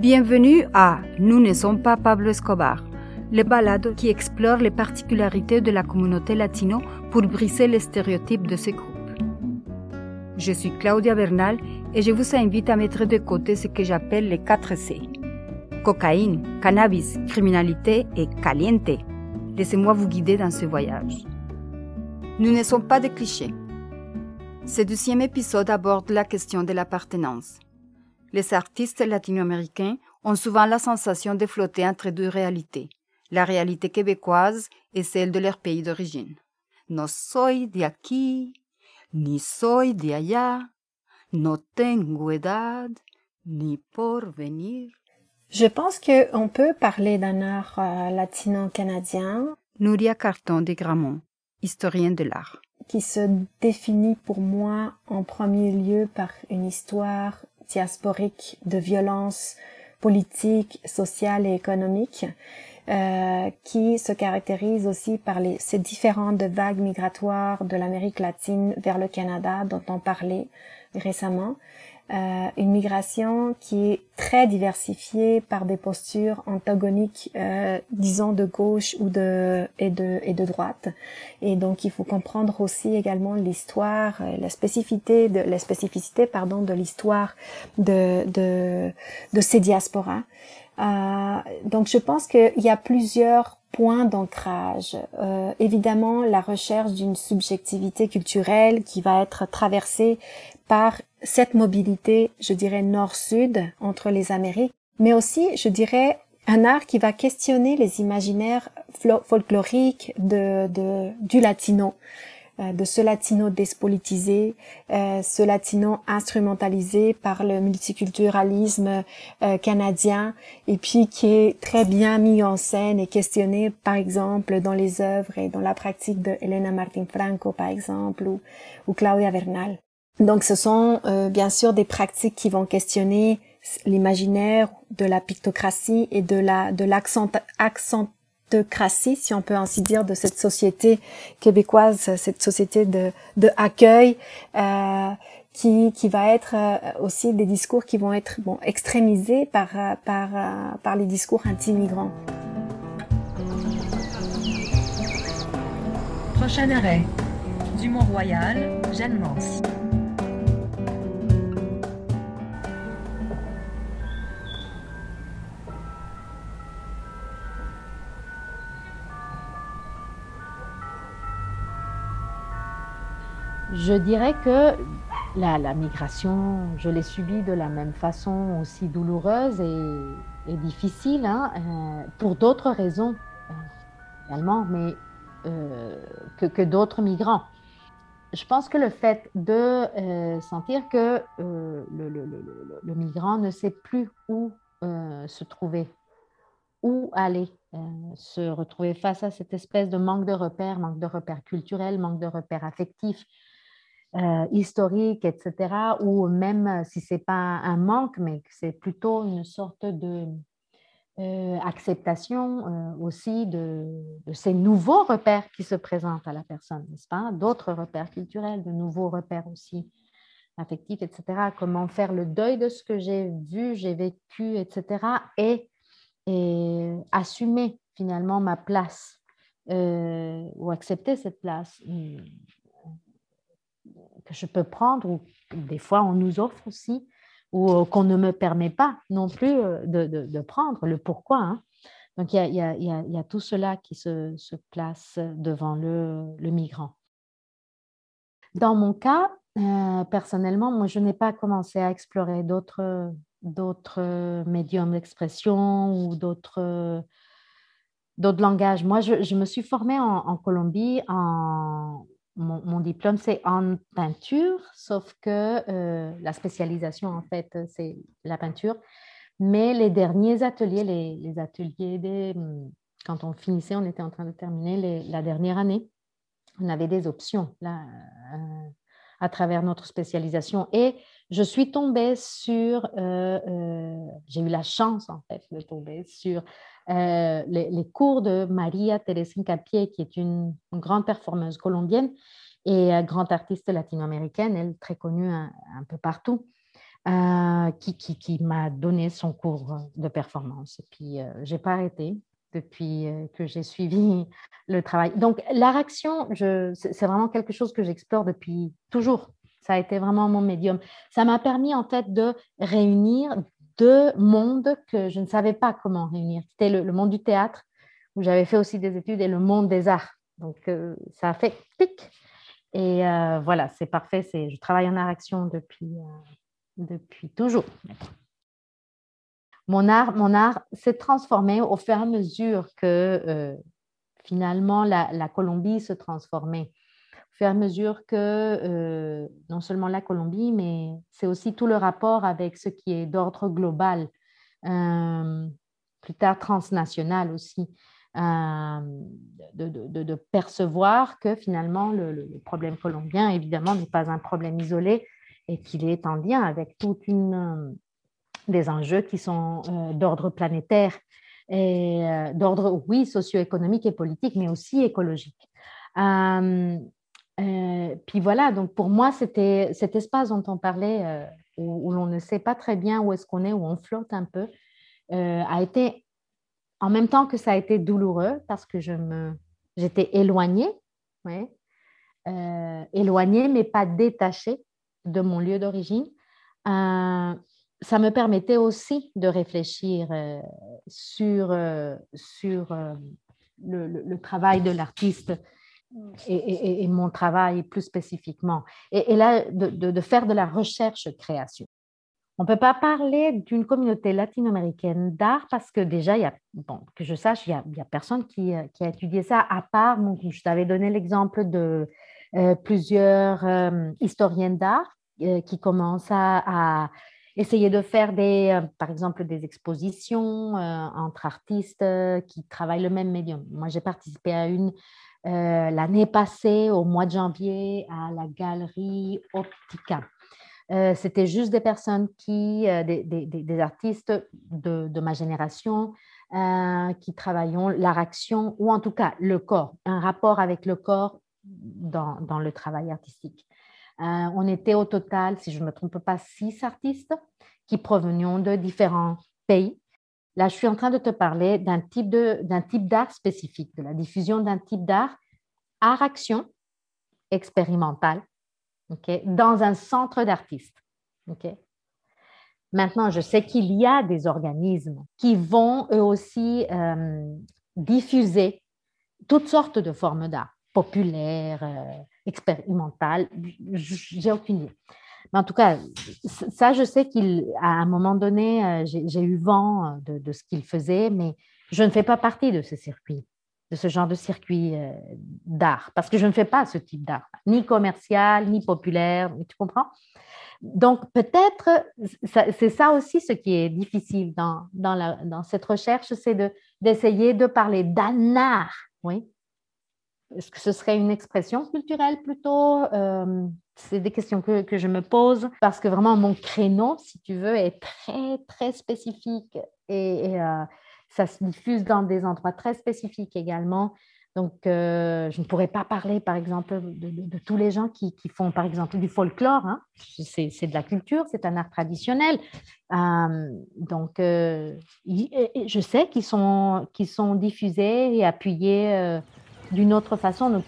Bienvenue à Nous ne sommes pas Pablo Escobar, le balade qui explore les particularités de la communauté latino pour briser les stéréotypes de ce groupe. Je suis Claudia Bernal et je vous invite à mettre de côté ce que j'appelle les 4 C. Cocaïne, cannabis, criminalité et caliente. Laissez-moi vous guider dans ce voyage. Nous ne sommes pas des clichés. Ce deuxième épisode aborde la question de l'appartenance. Les artistes latino-américains ont souvent la sensation de flotter entre deux réalités, la réalité québécoise et celle de leur pays d'origine. No soy de aquí, ni soy de allá, no tengo edad, ni porvenir. Je pense qu'on peut parler d'un art euh, latino-canadien. Nuria Carton de Gramont, historienne de l'art. Qui se définit pour moi en premier lieu par une histoire diasporique de violence politique, sociale et économique, euh, qui se caractérise aussi par les, ces différentes vagues migratoires de l'Amérique latine vers le Canada dont on parlait récemment. Euh, une migration qui est très diversifiée par des postures antagoniques, euh, disons de gauche ou de et de et de droite. Et donc il faut comprendre aussi également l'histoire, euh, la spécificité de la spécificité pardon de l'histoire de de de ces diasporas. Euh, donc je pense qu'il y a plusieurs points d'ancrage. Euh, évidemment, la recherche d'une subjectivité culturelle qui va être traversée par cette mobilité, je dirais, nord-sud entre les Amériques, mais aussi, je dirais, un art qui va questionner les imaginaires folkloriques de, du latino, euh, de ce latino déspolitisé, euh, ce latino instrumentalisé par le multiculturalisme euh, canadien, et puis qui est très bien mis en scène et questionné, par exemple, dans les œuvres et dans la pratique de Elena Martin Franco, par exemple, ou, ou Claudia Bernal. Donc ce sont euh, bien sûr des pratiques qui vont questionner l'imaginaire de la pictocratie et de la de l'accentocratie, si on peut ainsi dire, de cette société québécoise, cette société de, de accueil, euh, qui, qui va être euh, aussi des discours qui vont être bon extrémisés par par par les discours anti-migrants. Prochain arrêt, du Mont-Royal, Jeanne Mance. Je dirais que la, migration, je l'ai subie de la même façon aussi douloureuse et, difficile, hein, euh, pour d'autres raisons euh, également, mais euh, que, d'autres migrants. Je pense que le fait de sentir que le, migrant ne sait plus où se trouver, où aller, se retrouver face à cette espèce de manque de repères, manque de repères culturels, manque de repères affectifs, euh, historique, etc., ou même euh, si ce n'est pas un manque, mais c'est plutôt une sorte de euh, acceptation aussi de, ces nouveaux repères qui se présentent à la personne, n'est-ce pas? D'autres repères culturels, de nouveaux repères aussi affectifs, etc. Comment faire le deuil de ce que j'ai vu, j'ai vécu, etc. Et, et assumer finalement ma place ou accepter cette place je peux prendre ou des fois on nous offre aussi ou euh, qu'on ne me permet pas non plus euh, de, de, prendre, le pourquoi. Hein. Donc il y, a, y, a, y a, tout cela qui se, se place devant le, le, migrant. Dans mon cas, euh, personnellement, moi, je n'ai pas commencé à explorer d'autres, d'autres médiums d'expression ou d'autres, d'autres langages. Moi, je, je me suis formée en Colombie en mon, diplôme, c'est en peinture, sauf que euh, la spécialisation, en fait, c'est la peinture. Mais les derniers ateliers, les, ateliers des, hmm, quand on finissait, on était en train de terminer la dernière année, on avait des options là, euh, à travers notre spécialisation. Et je suis tombée sur, euh, j'ai eu la chance, en fait, de tomber sur les, les, cours de Maria Teresina Capié, qui est une, grande performeuse colombienne et grande artiste latino-américaine, elle très connue un, peu partout. qui, qui, qui m'a donné son cours de performance. Et puis, je n'ai pas arrêté depuis que j'ai suivi le travail. Donc, la réaction, c'est vraiment quelque chose que j'explore depuis toujours. Ça a été vraiment mon médium. Ça m'a permis en fait de réunir deux mondes que je ne savais pas comment réunir. C'était le, monde du théâtre, où j'avais fait aussi des études, et le monde des arts. Donc, ça a fait pic. Et voilà, c'est parfait. Je travaille en art-action depuis, depuis toujours mon art, mon art s'est transformé au fur et à mesure que euh, finalement la, Colombie se transformait. À mesure que euh, non seulement la Colombie, mais c'est aussi tout le rapport avec ce qui est d'ordre global, euh, plus tard transnational aussi. De, percevoir que finalement le, problème colombien, évidemment, n'est pas un problème isolé et qu'il est en lien avec toute une, des enjeux qui sont euh, d'ordre planétaire et euh, d'ordre, oui, socio-économique et politique, mais aussi écologique. Euh, puis voilà, donc pour moi, cet espace dont on parlait, où, l'on ne sait pas très bien où est-ce qu'on est, où on flotte un peu, a été, en même temps que ça a été douloureux, parce que je me, j'étais éloignée, ouais, éloignée, mais pas détachée de mon lieu d'origine ça me permettait aussi de réfléchir euh, sur, euh, sur euh, le, travail de l'artiste et, mon travail plus spécifiquement. Et, là, de, faire de la recherche-création. On ne peut pas parler d'une communauté latino-américaine d'art parce que déjà, y a, bon, que je sache, il n'y a, personne qui, qui, a étudié ça, à part, je t'avais donné l'exemple de plusieurs historiennes d'art qui commencent à essayer de faire des, euh, par exemple des expositions euh, entre artistes euh, qui travaillent le même médium. Moi, j'ai participé à une l'année passée, au mois de janvier, à la galerie Optica. C'était juste des personnes qui, des, des, artistes de, de, ma génération, qui travaillons l'art action ou en tout cas le corps, un rapport avec le corps dans, dans le travail artistique. Euh, on était au total, si je ne me trompe pas, six artistes qui provenions de différents pays. Là, je suis en train de te parler d'un type d'art spécifique, de la diffusion d'un type d'art, art-action expérimental, dans un centre d'artistes. Maintenant, je sais qu'il y a des organismes qui vont eux aussi euh, diffuser toutes sortes de formes d'art, populaires, euh, expérimental, j'ai aucune idée. Mais en tout cas, ça, je sais qu'à un moment donné, euh, j'ai eu vent euh, de, ce qu'il faisait, mais je ne fais pas partie de ce circuit, de ce genre de circuit euh, d'art, parce que je ne fais pas ce type d'art, ni commercial, ni populaire, tu comprends? Donc, peut-être, c'est ça aussi ce qui est difficile dans, dans, la, dans cette recherche, c'est d'essayer de, de parler d'un art, oui, est-ce que ce serait une expression culturelle plutôt euh, C'est des questions que, que, je me pose parce que vraiment mon créneau, si tu veux, est très, très spécifique et, euh, ça se diffuse dans des endroits très spécifiques également. Donc, euh, je ne pourrais pas parler, par exemple, de, tous les gens qui, qui, font, par exemple, du folklore. Hein. C'est de la culture, c'est un art traditionnel. donc, je sais qu'ils sont, qu'ils sont diffusés et appuyés d'une autre façon.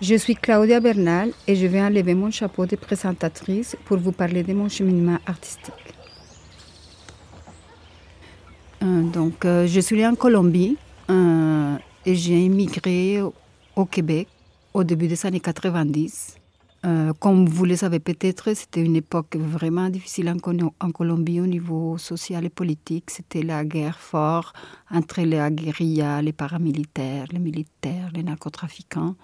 Je suis Claudia Bernal et je vais enlever mon chapeau de présentatrice pour vous parler de mon cheminement artistique. Euh, donc, euh, je suis en Colombie euh, et j'ai immigré au Québec au début des années 90. Euh, comme vous le savez peut-être, c'était une époque vraiment difficile en, Colombie au niveau social et politique. C'était la guerre forte entre les guérillas, les paramilitaires, les militaires, les narcotrafiquants.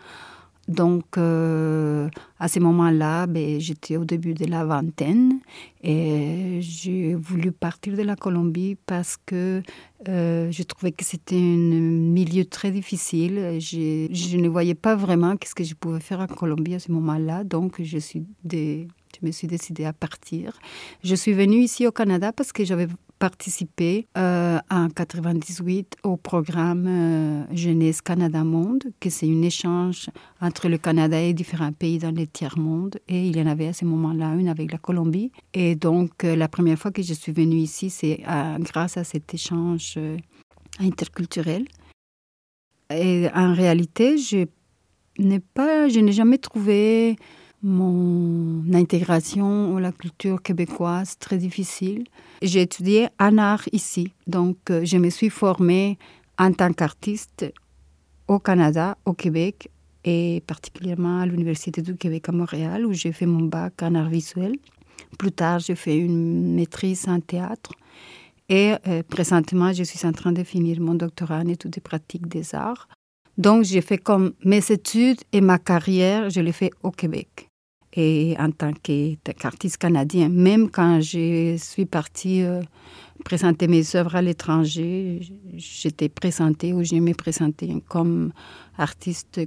Donc, euh, à ce moment-là, ben, j'étais au début de la vingtaine et j'ai voulu partir de la Colombie parce que euh, je trouvais que c'était un milieu très difficile. Je, je ne voyais pas vraiment qu'est-ce que je pouvais faire en Colombie à ce moment-là. Donc, je suis je me suis décidée à partir. Je suis venue ici au Canada parce que j'avais participé euh, en 98 au programme euh, Jeunesse Canada Monde, que c'est un échange entre le Canada et différents pays dans les tiers-monde. Et il y en avait à ce moment-là une avec la Colombie. Et donc, euh, la première fois que je suis venue ici, c'est grâce à cet échange interculturel. Et en réalité, je n'ai pas, je n'ai jamais trouvé mon intégration à la culture québécoise très difficile. J'ai étudié en art ici, donc euh, je me suis formée en tant qu'artiste au Canada, au Québec et particulièrement à l'Université du Québec à Montréal où j'ai fait mon bac en art visuel. Plus tard, j'ai fait une maîtrise en théâtre et euh, présentement, je suis en train de finir mon doctorat en études et pratiques des arts. Donc, j'ai fait comme mes études et ma carrière, je l'ai fait au Québec et en tant qu'artiste canadien. Même quand je suis partie euh, présenter mes œuvres à l'étranger, j'étais présentée ou j'ai me présenter comme artiste,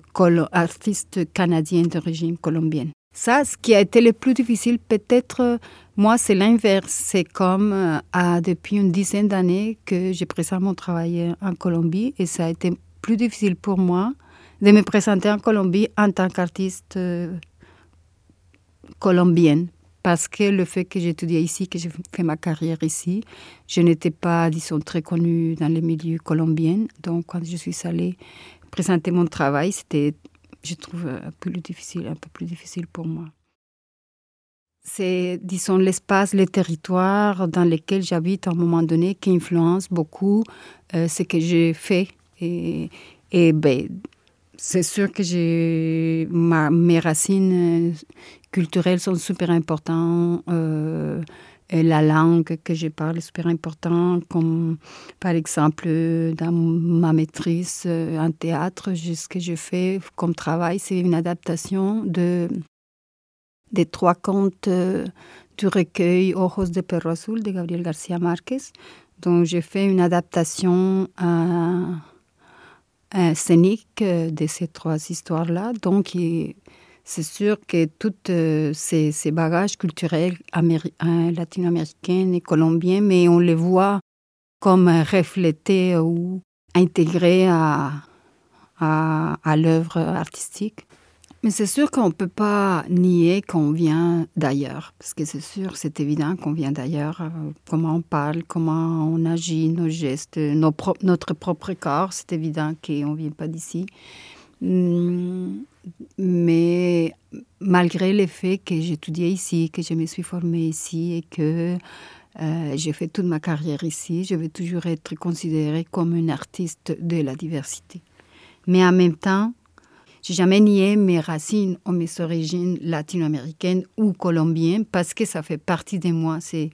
artiste canadien d'origine colombienne. Ça, ce qui a été le plus difficile, peut-être, moi, c'est l'inverse. C'est comme euh, depuis une dizaine d'années que j'ai présente mon travail en Colombie et ça a été plus difficile pour moi de me présenter en Colombie en tant qu'artiste euh, colombienne parce que le fait que j'étudiais ici, que j'ai fait ma carrière ici, je n'étais pas, disons, très connue dans les milieux colombiens. Donc, quand je suis allée présenter mon travail, c'était, je trouve, un peu plus difficile, un peu plus difficile pour moi. C'est, disons, l'espace, les territoires dans lesquels j'habite à un moment donné qui influencent beaucoup euh, ce que j'ai fait. Et, et ben, c'est sûr que mes racines culturelles sont super importantes. Euh, la langue que je parle est super importante, comme par exemple dans ma maîtrise euh, en théâtre, ce que je fais comme travail, c'est une adaptation de, des trois contes euh, du recueil Ojos de Perro Azul de Gabriel García Márquez. Donc j'ai fait une adaptation à scénique euh, de ces trois histoires-là. Donc, c'est sûr que tous euh, ces, bagages culturels euh, latino-américains et colombiens, mais on les voit comme reflétés ou intégrés à l'œuvre artistique. Mais c'est sûr qu'on ne peut pas nier qu'on vient d'ailleurs, parce que c'est sûr, c'est évident qu'on vient d'ailleurs. Euh, comment on parle, comment on agit, nos gestes, notre propre corps, c'est évident qu'on ne vient pas d'ici. Hum, mais malgré le fait que étudié ici, que je me suis formée ici et que euh, j'ai fait toute ma carrière ici, je vais toujours être considérée comme une artiste de la diversité. Mais en même temps, j'ai jamais nié mes racines ou mes origines latino-américaines ou colombiennes parce que ça fait partie de moi. C'est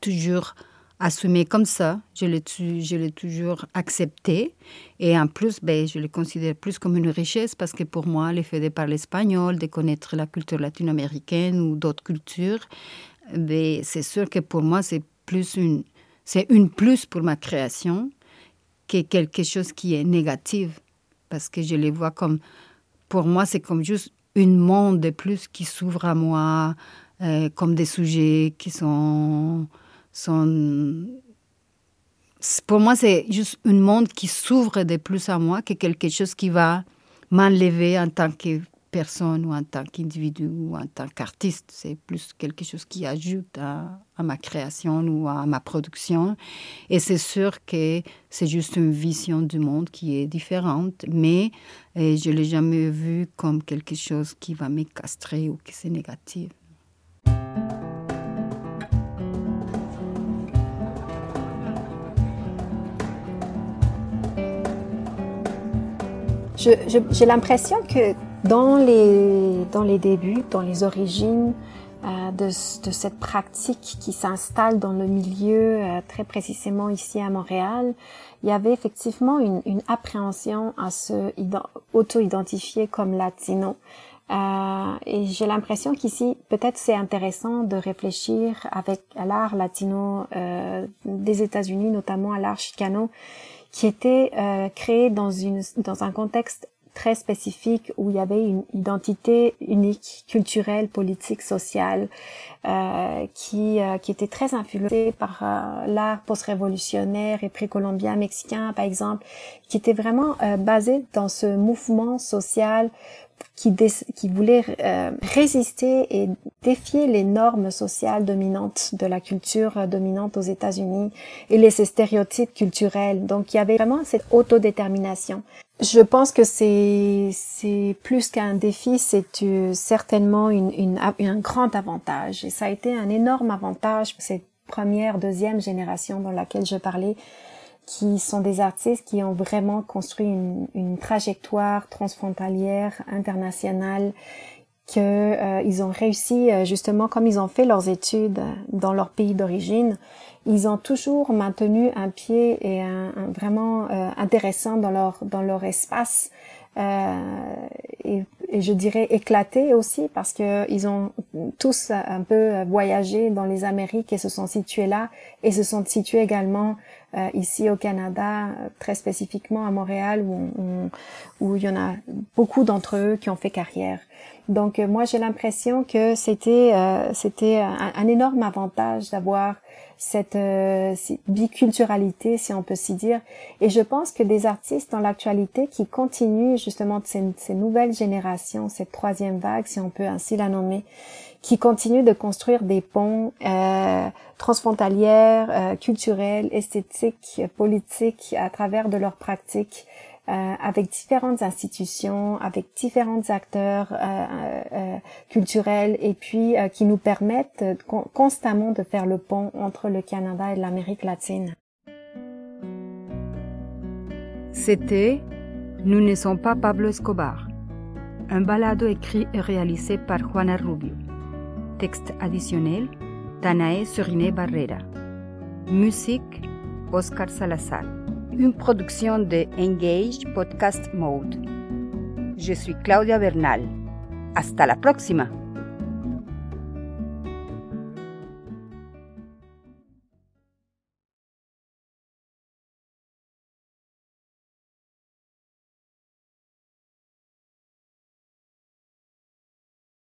toujours assumé comme ça. Je l'ai, toujours accepté. Et en plus, ben, je le considère plus comme une richesse parce que pour moi, le fait de parler espagnol, de connaître la culture latino-américaine ou d'autres cultures, ben, c'est sûr que pour moi, c'est plus une, c'est une plus pour ma création que quelque chose qui est négatif parce que je les vois comme pour moi, c'est comme juste une monde de plus qui s'ouvre à moi, euh, comme des sujets qui sont, sont... Pour moi, c'est juste un monde qui s'ouvre de plus à moi que quelque chose qui va m'enlever en tant que personne ou en tant qu'individu ou en tant qu'artiste. C'est plus quelque chose qui ajoute à, ma création ou à ma production. Et c'est sûr que c'est juste une vision du monde qui est différente, mais je ne l'ai jamais vu comme quelque chose qui va me castrer ou qui c'est négatif. J'ai l'impression que dans les, dans les débuts, dans les origines euh, de, de, cette pratique qui s'installe dans le milieu, euh, très précisément ici à Montréal, il y avait effectivement une, une appréhension à se auto-identifier comme latino. Euh, et j'ai l'impression qu'ici, peut-être c'est intéressant de réfléchir avec l'art latino euh, des États-Unis, notamment à l'art chicano, qui était euh, créé dans, une, dans un contexte très spécifique où il y avait une identité unique, culturelle, politique, sociale, euh, qui, euh, qui était très influencée par euh, l'art post-révolutionnaire et précolombien mexicain, par exemple, qui était vraiment basé dans ce mouvement social qui, qui voulait résister et défier les normes sociales dominantes de la culture dominante aux États-Unis et les stéréotypes culturels. Donc il y avait vraiment cette autodétermination. Je pense que c'est plus qu'un défi, c'est euh, certainement une, une, un grand avantage. Et ça a été un énorme avantage pour cette première, deuxième génération dans laquelle je parlais, qui sont des artistes qui ont vraiment construit une, trajectoire transfrontalière, internationale, que euh, ils ont réussi euh, justement comme ils ont fait leurs études dans leur pays d'origine ils ont toujours maintenu un pied et un, vraiment euh, intéressant dans leur dans leur espace euh, et, et, je dirais éclaté aussi parce que ils ont tous un peu voyagé dans les Amériques et se sont situés là et se sont situés également euh, ici au Canada, très spécifiquement à Montréal où, où il y en a beaucoup d'entre eux qui ont fait carrière. Donc moi j'ai l'impression que c'était c'était un, énorme avantage d'avoir cette euh, biculturalité, si on peut s'y dire. Et je pense que des artistes dans l'actualité qui continuent justement ces, ces, nouvelles générations, cette troisième vague, si on peut ainsi la nommer, qui continuent de construire des ponts euh, transfrontalières, euh, culturels, esthétiques, politiques à travers de leurs pratiques euh, avec différentes institutions, avec différents acteurs euh, euh, culturels et puis qui nous permettent constamment de faire le pont entre le Canada et l'Amérique latine. C'était Nous ne sommes pas Pablo Escobar, un balado écrit et réalisé par Juana Rubio. Texte additionnel, Danae Suriné Barrera. Musique, Oscar Salazar une production de Engage Podcast Mode. Je suis Claudia Bernal. Hasta la próxima.